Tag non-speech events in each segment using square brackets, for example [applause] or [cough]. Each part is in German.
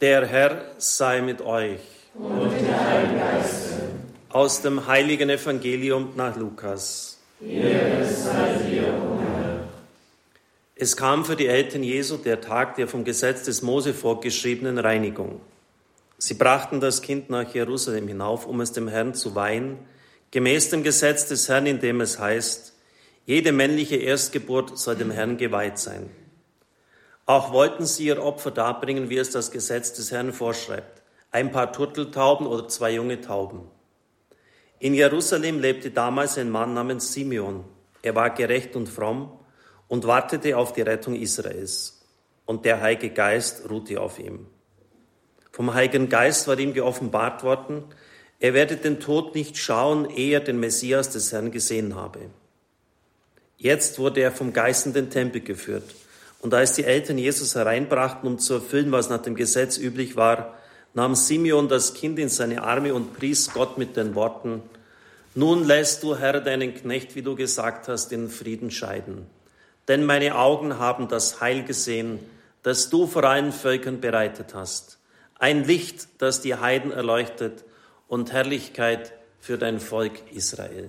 Der Herr sei mit euch. Und mit deinem Geiste. Aus dem heiligen Evangelium nach Lukas. Ehre sei dir, o. Es kam für die Eltern Jesu der Tag der vom Gesetz des Mose vorgeschriebenen Reinigung. Sie brachten das Kind nach Jerusalem hinauf, um es dem Herrn zu weihen, gemäß dem Gesetz des Herrn, in dem es heißt, jede männliche Erstgeburt soll dem Herrn geweiht sein. Auch wollten sie ihr Opfer darbringen, wie es das Gesetz des Herrn vorschreibt. Ein paar Turteltauben oder zwei junge Tauben. In Jerusalem lebte damals ein Mann namens Simeon. Er war gerecht und fromm und wartete auf die Rettung Israels. Und der Heilige Geist ruhte auf ihm. Vom Heiligen Geist war ihm geoffenbart worden, er werde den Tod nicht schauen, ehe er den Messias des Herrn gesehen habe. Jetzt wurde er vom Geist in den Tempel geführt. Und als die Eltern Jesus hereinbrachten, um zu erfüllen, was nach dem Gesetz üblich war, nahm Simeon das Kind in seine Arme und pries Gott mit den Worten, Nun lässt du, Herr, deinen Knecht, wie du gesagt hast, in Frieden scheiden. Denn meine Augen haben das Heil gesehen, das du vor allen Völkern bereitet hast. Ein Licht, das die Heiden erleuchtet und Herrlichkeit für dein Volk Israel.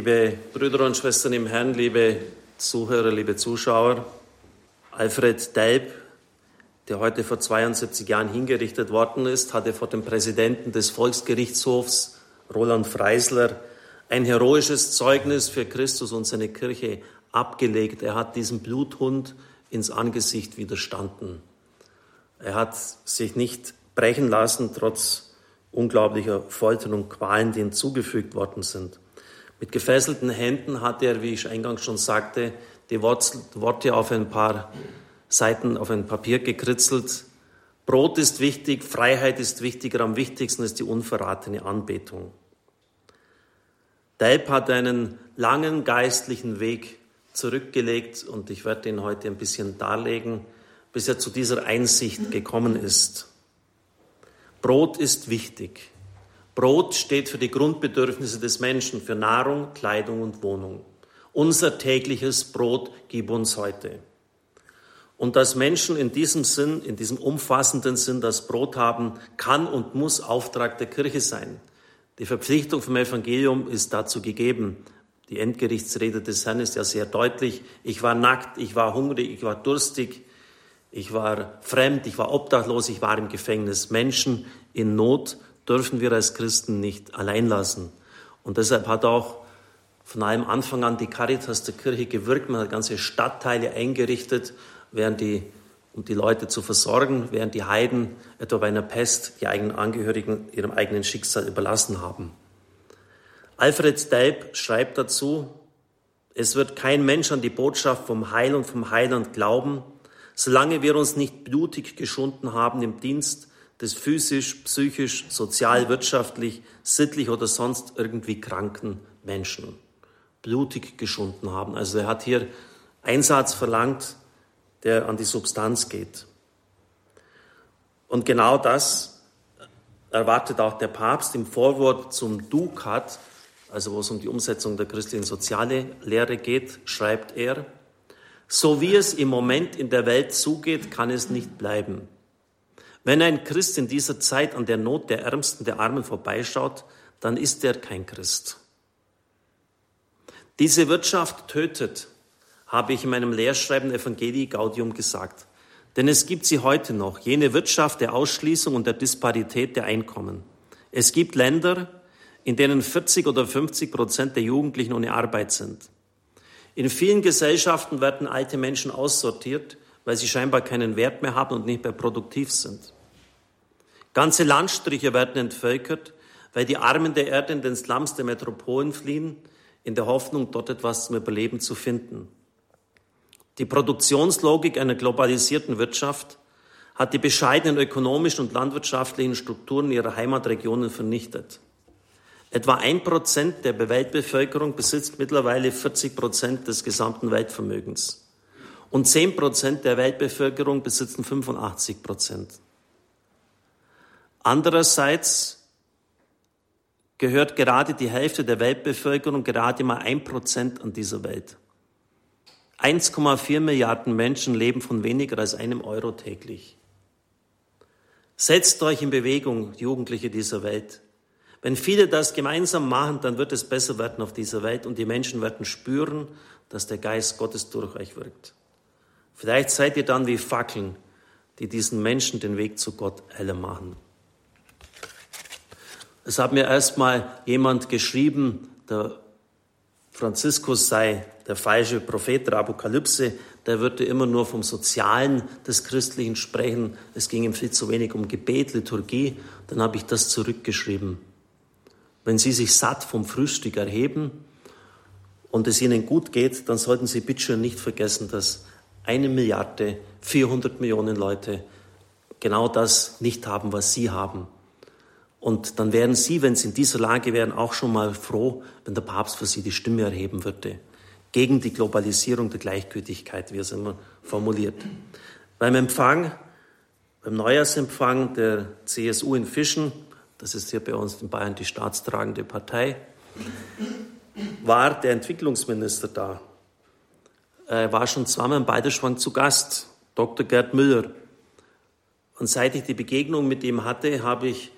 Liebe Brüder und Schwestern im Herrn, liebe Zuhörer, liebe Zuschauer, Alfred Delp, der heute vor 72 Jahren hingerichtet worden ist, hatte vor dem Präsidenten des Volksgerichtshofs, Roland Freisler, ein heroisches Zeugnis für Christus und seine Kirche abgelegt. Er hat diesem Bluthund ins Angesicht widerstanden. Er hat sich nicht brechen lassen, trotz unglaublicher Folter und Qualen, die ihm zugefügt worden sind. Mit gefesselten Händen hat er, wie ich eingangs schon sagte, die Worte auf ein paar Seiten auf ein Papier gekritzelt. Brot ist wichtig, Freiheit ist wichtiger, am wichtigsten ist die unverratene Anbetung. Delp hat einen langen geistlichen Weg zurückgelegt und ich werde ihn heute ein bisschen darlegen, bis er zu dieser Einsicht gekommen ist. Brot ist wichtig. Brot steht für die Grundbedürfnisse des Menschen, für Nahrung, Kleidung und Wohnung. Unser tägliches Brot gib uns heute. Und dass Menschen in diesem Sinn, in diesem umfassenden Sinn das Brot haben, kann und muss Auftrag der Kirche sein. Die Verpflichtung vom Evangelium ist dazu gegeben. Die Endgerichtsrede des Herrn ist ja sehr deutlich. Ich war nackt, ich war hungrig, ich war durstig, ich war fremd, ich war obdachlos, ich war im Gefängnis. Menschen in Not dürfen wir als Christen nicht allein lassen. Und deshalb hat auch von allem Anfang an die Caritas der Kirche gewirkt. Man hat ganze Stadtteile eingerichtet, während die, um die Leute zu versorgen, während die Heiden etwa bei einer Pest die eigenen Angehörigen ihrem eigenen Schicksal überlassen haben. Alfred Delp schreibt dazu, es wird kein Mensch an die Botschaft vom Heil und vom Heiland glauben, solange wir uns nicht blutig geschunden haben im Dienst des physisch, psychisch, sozial, wirtschaftlich, sittlich oder sonst irgendwie kranken Menschen blutig geschunden haben. Also er hat hier Einsatz verlangt, der an die Substanz geht. Und genau das erwartet auch der Papst im Vorwort zum Dukat, also wo es um die Umsetzung der christlichen soziale Lehre geht, schreibt er, so wie es im Moment in der Welt zugeht, kann es nicht bleiben. Wenn ein Christ in dieser Zeit an der Not der Ärmsten, der Armen vorbeischaut, dann ist er kein Christ. Diese Wirtschaft tötet, habe ich in meinem Lehrschreiben Evangelii Gaudium gesagt. Denn es gibt sie heute noch, jene Wirtschaft der Ausschließung und der Disparität der Einkommen. Es gibt Länder, in denen 40 oder 50 Prozent der Jugendlichen ohne Arbeit sind. In vielen Gesellschaften werden alte Menschen aussortiert, weil sie scheinbar keinen Wert mehr haben und nicht mehr produktiv sind. Ganze Landstriche werden entvölkert, weil die Armen der Erde in den Slums der Metropolen fliehen, in der Hoffnung, dort etwas zum Überleben zu finden. Die Produktionslogik einer globalisierten Wirtschaft hat die bescheidenen ökonomischen und landwirtschaftlichen Strukturen ihrer Heimatregionen vernichtet. Etwa ein Prozent der Weltbevölkerung besitzt mittlerweile 40 Prozent des gesamten Weltvermögens. Und 10 Prozent der Weltbevölkerung besitzen 85 Prozent. Andererseits gehört gerade die Hälfte der Weltbevölkerung gerade mal ein Prozent an dieser Welt. 1,4 Milliarden Menschen leben von weniger als einem Euro täglich. Setzt euch in Bewegung, Jugendliche dieser Welt. Wenn viele das gemeinsam machen, dann wird es besser werden auf dieser Welt und die Menschen werden spüren, dass der Geist Gottes durch euch wirkt. Vielleicht seid ihr dann wie Fackeln, die diesen Menschen den Weg zu Gott heller machen. Es hat mir erstmal jemand geschrieben, der Franziskus sei der falsche Prophet der Apokalypse, der würde immer nur vom Sozialen des Christlichen sprechen. Es ging ihm viel zu wenig um Gebet, Liturgie. Dann habe ich das zurückgeschrieben. Wenn Sie sich satt vom Frühstück erheben und es Ihnen gut geht, dann sollten Sie bitte schon nicht vergessen, dass eine Milliarde, 400 Millionen Leute genau das nicht haben, was Sie haben. Und dann wären Sie, wenn Sie in dieser Lage wären, auch schon mal froh, wenn der Papst für Sie die Stimme erheben würde. Gegen die Globalisierung der Gleichgültigkeit, wie er es immer formuliert. Beim Empfang, beim Neujahrsempfang der CSU in Fischen, das ist hier bei uns in Bayern die staatstragende Partei, war der Entwicklungsminister da. Er war schon zweimal im Balderschwang zu Gast, Dr. Gerd Müller. Und seit ich die Begegnung mit ihm hatte, habe ich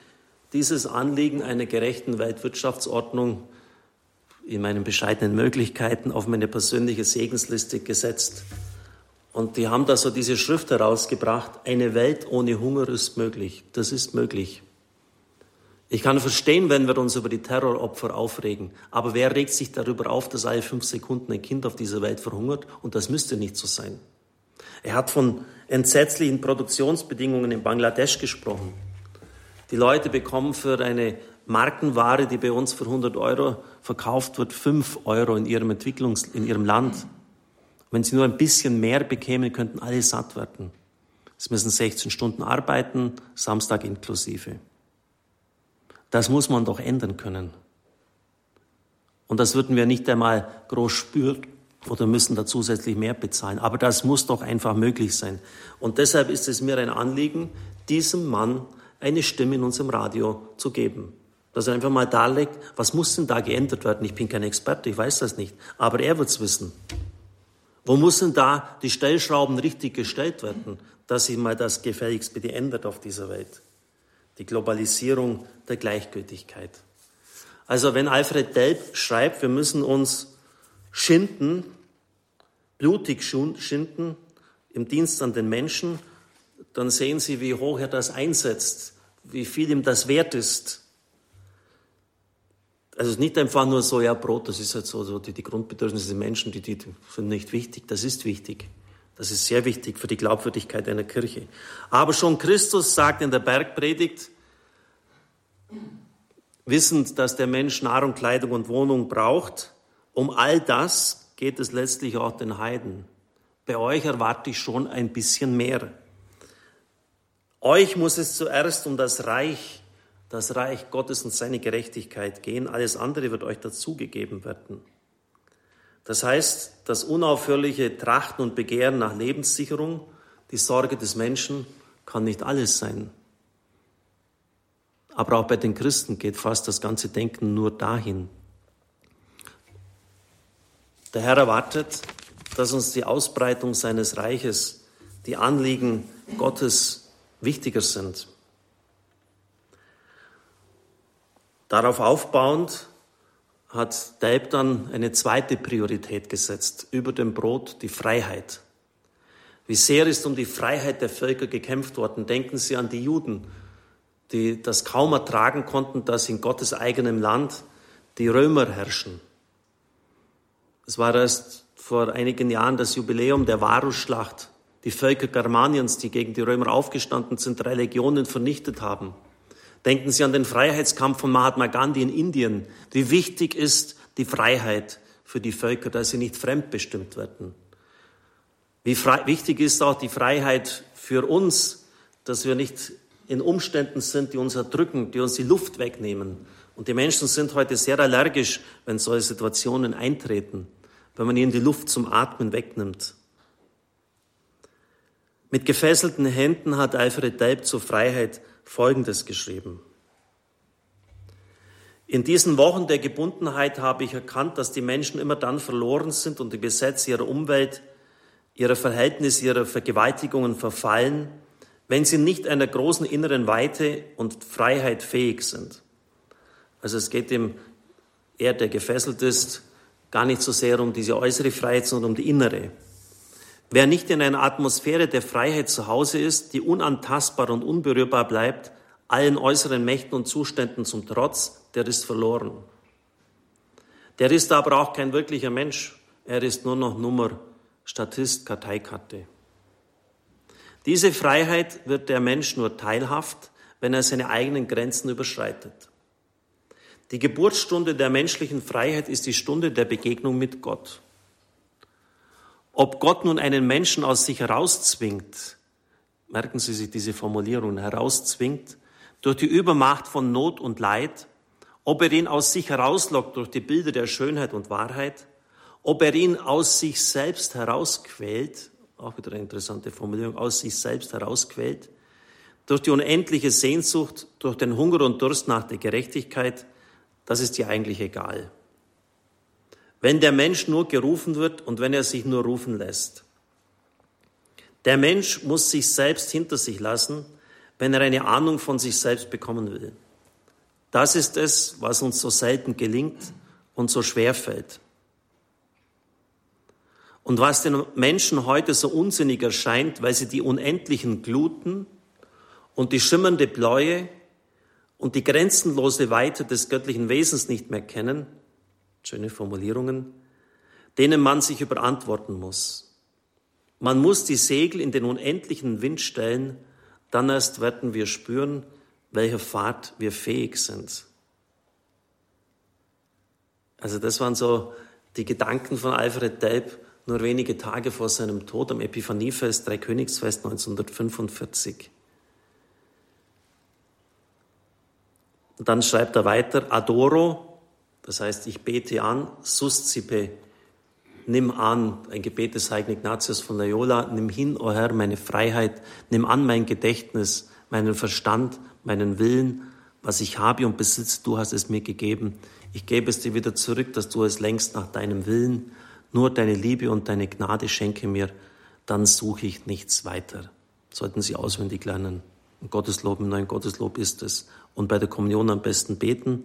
dieses Anliegen einer gerechten Weltwirtschaftsordnung in meinen bescheidenen Möglichkeiten auf meine persönliche Segensliste gesetzt. Und die haben da so diese Schrift herausgebracht, eine Welt ohne Hunger ist möglich. Das ist möglich. Ich kann verstehen, wenn wir uns über die Terroropfer aufregen, aber wer regt sich darüber auf, dass alle fünf Sekunden ein Kind auf dieser Welt verhungert? Und das müsste nicht so sein. Er hat von entsetzlichen Produktionsbedingungen in Bangladesch gesprochen. Die Leute bekommen für eine Markenware, die bei uns für 100 Euro verkauft wird, 5 Euro in ihrem Entwicklungs-, in ihrem Land. Wenn sie nur ein bisschen mehr bekämen, könnten alle satt werden. Sie müssen 16 Stunden arbeiten, Samstag inklusive. Das muss man doch ändern können. Und das würden wir nicht einmal groß spüren oder müssen da zusätzlich mehr bezahlen. Aber das muss doch einfach möglich sein. Und deshalb ist es mir ein Anliegen, diesem Mann eine Stimme in unserem Radio zu geben. Dass er einfach mal darlegt, was muss denn da geändert werden? Ich bin kein Experte, ich weiß das nicht, aber er wird es wissen. Wo muss denn da die Stellschrauben richtig gestellt werden, dass sich mal das gefälligst bitte ändert auf dieser Welt? Die Globalisierung der Gleichgültigkeit. Also wenn Alfred Delp schreibt, wir müssen uns schinden, blutig schinden im Dienst an den Menschen, dann sehen Sie, wie hoch er das einsetzt, wie viel ihm das wert ist. Also nicht einfach nur so, ja, Brot, das ist halt so, so die, die Grundbedürfnisse der Menschen, die, die sind nicht wichtig. Das ist wichtig. Das ist sehr wichtig für die Glaubwürdigkeit einer Kirche. Aber schon Christus sagt in der Bergpredigt, wissend, dass der Mensch Nahrung, Kleidung und Wohnung braucht, um all das geht es letztlich auch den Heiden. Bei euch erwarte ich schon ein bisschen mehr. Euch muss es zuerst um das Reich, das Reich Gottes und seine Gerechtigkeit gehen. Alles andere wird euch dazugegeben werden. Das heißt, das unaufhörliche Trachten und Begehren nach Lebenssicherung, die Sorge des Menschen kann nicht alles sein. Aber auch bei den Christen geht fast das ganze Denken nur dahin. Der Herr erwartet, dass uns die Ausbreitung seines Reiches, die Anliegen Gottes wichtiger sind. Darauf aufbauend hat Deib dann eine zweite Priorität gesetzt, über dem Brot die Freiheit. Wie sehr ist um die Freiheit der Völker gekämpft worden. Denken Sie an die Juden, die das kaum ertragen konnten, dass in Gottes eigenem Land die Römer herrschen. Es war erst vor einigen Jahren das Jubiläum der Varusschlacht die Völker Germaniens, die gegen die Römer aufgestanden sind, drei Legionen vernichtet haben. Denken Sie an den Freiheitskampf von Mahatma Gandhi in Indien. Wie wichtig ist die Freiheit für die Völker, dass sie nicht fremdbestimmt werden. Wie wichtig ist auch die Freiheit für uns, dass wir nicht in Umständen sind, die uns erdrücken, die uns die Luft wegnehmen. Und die Menschen sind heute sehr allergisch, wenn solche Situationen eintreten, wenn man ihnen die Luft zum Atmen wegnimmt. Mit gefesselten Händen hat Alfred Delp zur Freiheit Folgendes geschrieben. In diesen Wochen der Gebundenheit habe ich erkannt, dass die Menschen immer dann verloren sind und die Gesetze ihrer Umwelt, ihrer Verhältnisse, ihrer Vergewaltigungen verfallen, wenn sie nicht einer großen inneren Weite und Freiheit fähig sind. Also es geht dem, er, der gefesselt ist, gar nicht so sehr um diese äußere Freiheit, sondern um die innere. Wer nicht in einer Atmosphäre der Freiheit zu Hause ist, die unantastbar und unberührbar bleibt, allen äußeren Mächten und Zuständen zum Trotz, der ist verloren. Der ist aber auch kein wirklicher Mensch. Er ist nur noch Nummer, Statist, Karteikarte. Diese Freiheit wird der Mensch nur teilhaft, wenn er seine eigenen Grenzen überschreitet. Die Geburtsstunde der menschlichen Freiheit ist die Stunde der Begegnung mit Gott. Ob Gott nun einen Menschen aus sich herauszwingt, merken Sie sich diese Formulierung, herauszwingt, durch die Übermacht von Not und Leid, ob er ihn aus sich herauslockt durch die Bilder der Schönheit und Wahrheit, ob er ihn aus sich selbst herausquält, auch wieder eine interessante Formulierung, aus sich selbst herausquält, durch die unendliche Sehnsucht, durch den Hunger und Durst nach der Gerechtigkeit, das ist dir eigentlich egal wenn der Mensch nur gerufen wird und wenn er sich nur rufen lässt. Der Mensch muss sich selbst hinter sich lassen, wenn er eine Ahnung von sich selbst bekommen will. Das ist es, was uns so selten gelingt und so schwer fällt. Und was den Menschen heute so unsinnig erscheint, weil sie die unendlichen Gluten und die schimmernde Bläue und die grenzenlose Weite des göttlichen Wesens nicht mehr kennen, schöne Formulierungen, denen man sich überantworten muss. Man muss die Segel in den unendlichen Wind stellen, dann erst werden wir spüren, welcher Fahrt wir fähig sind. Also das waren so die Gedanken von Alfred Delp nur wenige Tage vor seinem Tod am Epiphaniefest, Dreikönigsfest 1945. Und dann schreibt er weiter, Adoro, das heißt, ich bete an, suscipe, nimm an, ein Gebet des heiligen Ignatius von Loyola, nimm hin, o oh Herr, meine Freiheit, nimm an mein Gedächtnis, meinen Verstand, meinen Willen, was ich habe und besitze, du hast es mir gegeben. Ich gebe es dir wieder zurück, dass du es längst nach deinem Willen. Nur deine Liebe und deine Gnade schenke mir, dann suche ich nichts weiter. Sollten Sie auswendig lernen. Ein Gotteslob, ein neuen Gotteslob ist es. Und bei der Kommunion am besten beten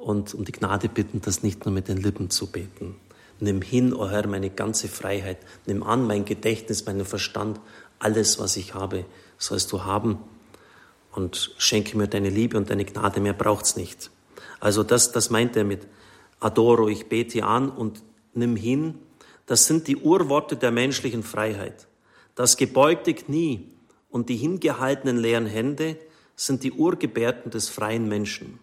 und um die Gnade bitten, das nicht nur mit den Lippen zu beten. Nimm hin, o oh Herr, meine ganze Freiheit. Nimm an mein Gedächtnis, meinen Verstand, alles, was ich habe, sollst du haben. Und schenke mir deine Liebe und deine Gnade, mehr braucht's nicht. Also das, das meint er mit Adoro, ich bete an und nimm hin. Das sind die Urworte der menschlichen Freiheit. Das gebeugte Knie und die hingehaltenen leeren Hände sind die Urgebärden des freien Menschen.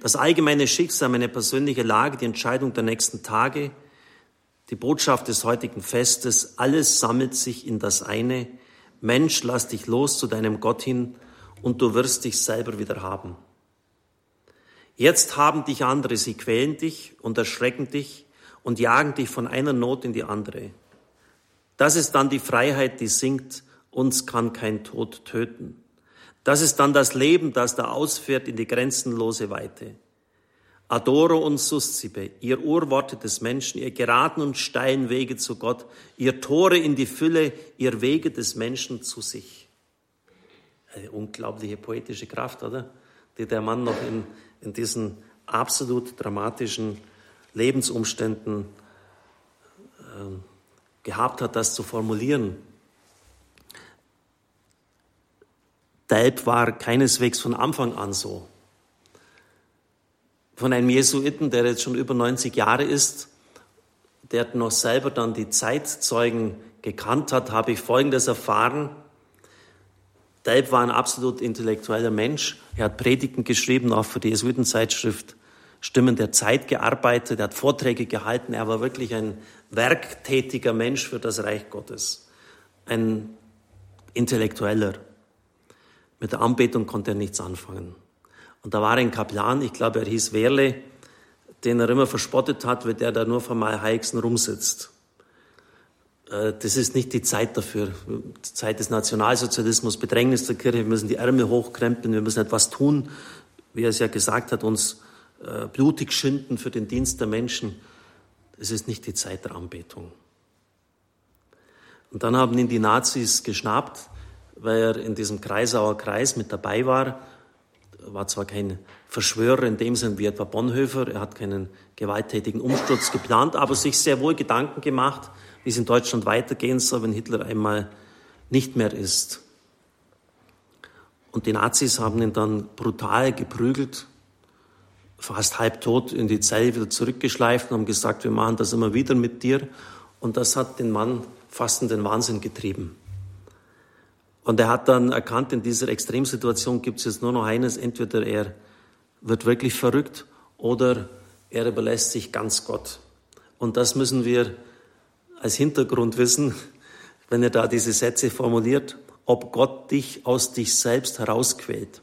Das allgemeine Schicksal, meine persönliche Lage, die Entscheidung der nächsten Tage, die Botschaft des heutigen Festes, alles sammelt sich in das eine. Mensch, lass dich los zu deinem Gott hin und du wirst dich selber wieder haben. Jetzt haben dich andere, sie quälen dich und erschrecken dich und jagen dich von einer Not in die andere. Das ist dann die Freiheit, die singt, uns kann kein Tod töten. Das ist dann das Leben, das da ausfährt in die grenzenlose Weite. Adoro und suscipe, ihr Urworte des Menschen, ihr geraden und steilen Wege zu Gott, ihr Tore in die Fülle, ihr Wege des Menschen zu sich. Eine unglaubliche poetische Kraft, oder? Die der Mann noch in, in diesen absolut dramatischen Lebensumständen äh, gehabt hat, das zu formulieren. Delp war keineswegs von Anfang an so. Von einem Jesuiten, der jetzt schon über 90 Jahre ist, der noch selber dann die Zeitzeugen gekannt hat, habe ich Folgendes erfahren. Delp war ein absolut intellektueller Mensch. Er hat Predigten geschrieben, auch für die Jesuitenzeitschrift Stimmen der Zeit gearbeitet, er hat Vorträge gehalten, er war wirklich ein werktätiger Mensch für das Reich Gottes, ein Intellektueller. Mit der Anbetung konnte er nichts anfangen. Und da war ein Kaplan, ich glaube, er hieß Werle, den er immer verspottet hat, weil der da nur vor Heixen rumsitzt. Äh, das ist nicht die Zeit dafür. Die Zeit des Nationalsozialismus, Bedrängnis der Kirche, wir müssen die Ärmel hochkrempeln, wir müssen etwas tun, wie er es ja gesagt hat, uns äh, blutig schinden für den Dienst der Menschen. Es ist nicht die Zeit der Anbetung. Und dann haben ihn die Nazis geschnappt, weil er in diesem Kreisauer Kreis mit dabei war. Er war zwar kein Verschwörer in dem Sinn wie etwa Bonhoeffer, er hat keinen gewalttätigen Umsturz geplant, aber sich sehr wohl Gedanken gemacht, wie es in Deutschland weitergehen soll, wenn Hitler einmal nicht mehr ist. Und die Nazis haben ihn dann brutal geprügelt, fast halbtot in die Zelle wieder zurückgeschleift und haben gesagt, wir machen das immer wieder mit dir. Und das hat den Mann fast in den Wahnsinn getrieben. Und er hat dann erkannt, in dieser Extremsituation gibt es jetzt nur noch eines, entweder er wird wirklich verrückt oder er überlässt sich ganz Gott. Und das müssen wir als Hintergrund wissen, wenn er da diese Sätze formuliert, ob Gott dich aus dich selbst herausquält,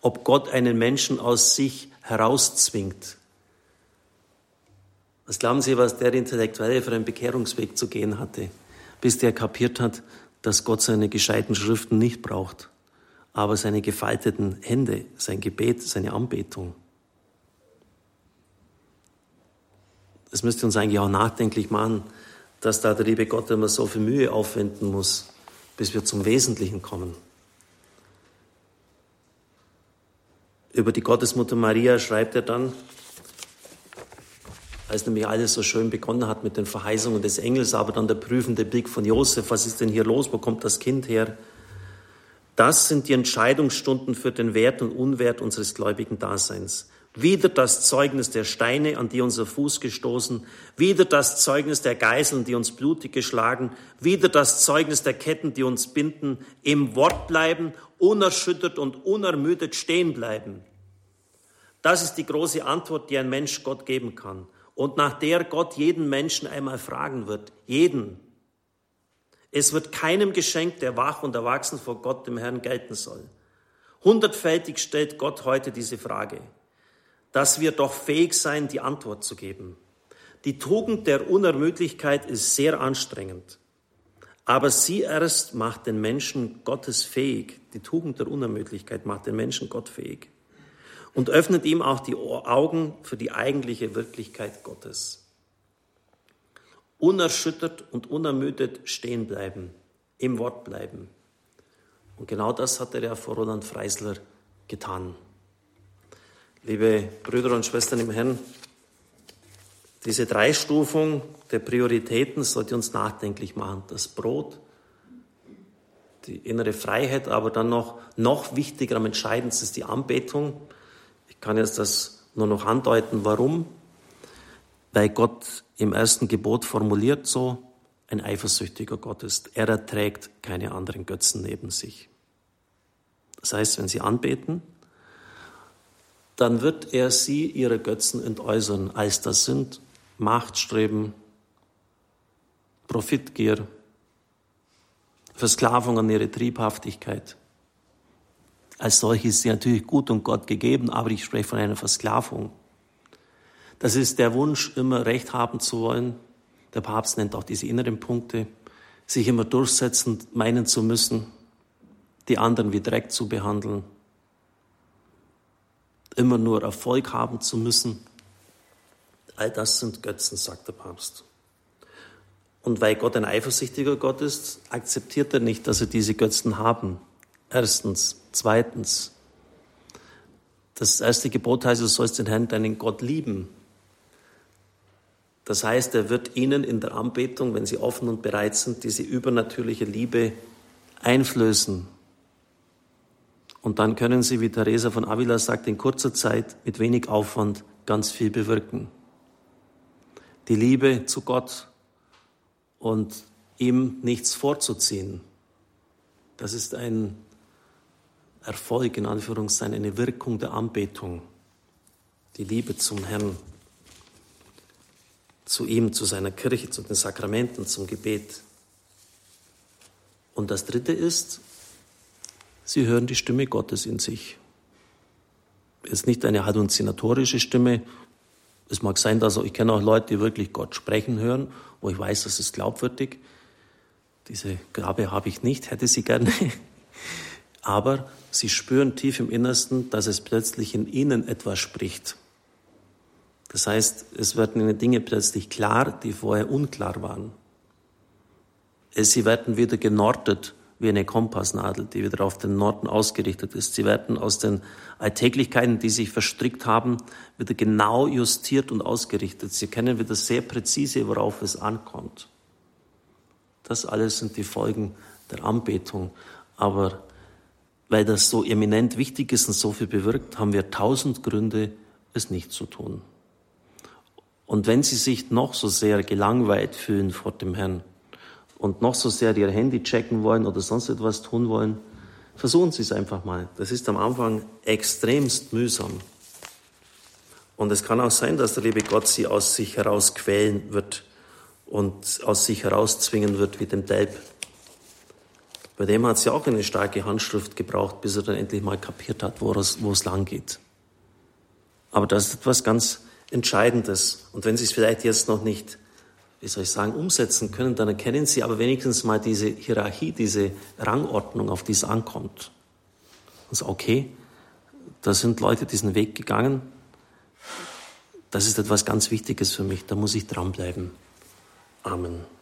ob Gott einen Menschen aus sich herauszwingt. Was glauben Sie, was der Intellektuelle für einen Bekehrungsweg zu gehen hatte, bis der kapiert hat, dass Gott seine gescheiten Schriften nicht braucht, aber seine gefalteten Hände, sein Gebet, seine Anbetung. Das müsste uns eigentlich auch nachdenklich machen, dass da der liebe Gott immer so viel Mühe aufwenden muss, bis wir zum Wesentlichen kommen. Über die Gottesmutter Maria schreibt er dann, als nämlich alles so schön begonnen hat mit den Verheißungen des Engels, aber dann der prüfende Blick von Josef, was ist denn hier los, wo kommt das Kind her? Das sind die Entscheidungsstunden für den Wert und Unwert unseres gläubigen Daseins. Wieder das Zeugnis der Steine, an die unser Fuß gestoßen, wieder das Zeugnis der Geiseln, die uns blutig geschlagen, wieder das Zeugnis der Ketten, die uns binden, im Wort bleiben, unerschüttert und unermüdet stehen bleiben. Das ist die große Antwort, die ein Mensch Gott geben kann und nach der Gott jeden Menschen einmal fragen wird. Jeden. Es wird keinem geschenkt, der wach und erwachsen vor Gott, dem Herrn, gelten soll. Hundertfältig stellt Gott heute diese Frage dass wir doch fähig sein, die Antwort zu geben. Die Tugend der Unermüdlichkeit ist sehr anstrengend, aber sie erst macht den Menschen Gottes fähig. Die Tugend der Unermüdlichkeit macht den Menschen Gott fähig und öffnet ihm auch die Augen für die eigentliche Wirklichkeit Gottes. Unerschüttert und unermüdet stehen bleiben, im Wort bleiben. Und genau das hat er ja vor Roland Freisler getan. Liebe Brüder und Schwestern im Herrn, diese Dreistufung der Prioritäten sollte uns nachdenklich machen. Das Brot, die innere Freiheit, aber dann noch, noch wichtiger, am entscheidendsten ist die Anbetung. Ich kann jetzt das nur noch andeuten, warum. Weil Gott im ersten Gebot formuliert so, ein eifersüchtiger Gott ist. Er erträgt keine anderen Götzen neben sich. Das heißt, wenn Sie anbeten, dann wird er sie ihre Götzen entäußern, als das sind Machtstreben, Profitgier, Versklavung an ihre Triebhaftigkeit. Als solche ist sie natürlich gut und Gott gegeben, aber ich spreche von einer Versklavung. Das ist der Wunsch, immer Recht haben zu wollen. Der Papst nennt auch diese inneren Punkte, sich immer durchsetzen, meinen zu müssen, die anderen wie Dreck zu behandeln immer nur Erfolg haben zu müssen. All das sind Götzen, sagt der Papst. Und weil Gott ein eifersüchtiger Gott ist, akzeptiert er nicht, dass er diese Götzen haben. Erstens. Zweitens. Das erste Gebot heißt, du sollst den Herrn, deinen Gott lieben. Das heißt, er wird ihnen in der Anbetung, wenn sie offen und bereit sind, diese übernatürliche Liebe einflößen. Und dann können Sie, wie Teresa von Avila sagt, in kurzer Zeit mit wenig Aufwand ganz viel bewirken. Die Liebe zu Gott und ihm nichts vorzuziehen, das ist ein Erfolg, in Anführungszeichen, eine Wirkung der Anbetung. die Liebe zum Herrn, zu ihm, zu seiner Kirche, zu den Sakramenten, zum Gebet. Und das Dritte ist, sie hören die Stimme Gottes in sich. Es ist nicht eine halluzinatorische Stimme. Es mag sein, dass ich kenne auch Leute, die wirklich Gott sprechen hören, wo ich weiß, das ist glaubwürdig. Diese Gabe habe ich nicht, hätte sie gerne. [laughs] Aber sie spüren tief im Innersten, dass es plötzlich in ihnen etwas spricht. Das heißt, es werden ihnen Dinge plötzlich klar, die vorher unklar waren. Sie werden wieder genortet wie eine Kompassnadel, die wieder auf den Norden ausgerichtet ist. Sie werden aus den Alltäglichkeiten, die sich verstrickt haben, wieder genau justiert und ausgerichtet. Sie kennen wieder sehr präzise, worauf es ankommt. Das alles sind die Folgen der Anbetung. Aber weil das so eminent wichtig ist und so viel bewirkt, haben wir tausend Gründe, es nicht zu tun. Und wenn Sie sich noch so sehr gelangweilt fühlen vor dem Herrn und noch so sehr Ihr Handy checken wollen oder sonst etwas tun wollen, versuchen Sie es einfach mal. Das ist am Anfang extremst mühsam. Und es kann auch sein, dass der liebe Gott Sie aus sich heraus quälen wird und aus sich herauszwingen wird wie dem Delb. Bei dem hat ja auch eine starke Handschrift gebraucht, bis er dann endlich mal kapiert hat, wo es, wo es lang geht. Aber das ist etwas ganz Entscheidendes. Und wenn Sie es vielleicht jetzt noch nicht, wie soll ich sagen, umsetzen können, dann erkennen Sie aber wenigstens mal diese Hierarchie, diese Rangordnung, auf die es ankommt. Und so, okay, da sind Leute diesen Weg gegangen. Das ist etwas ganz Wichtiges für mich. Da muss ich dranbleiben. Amen.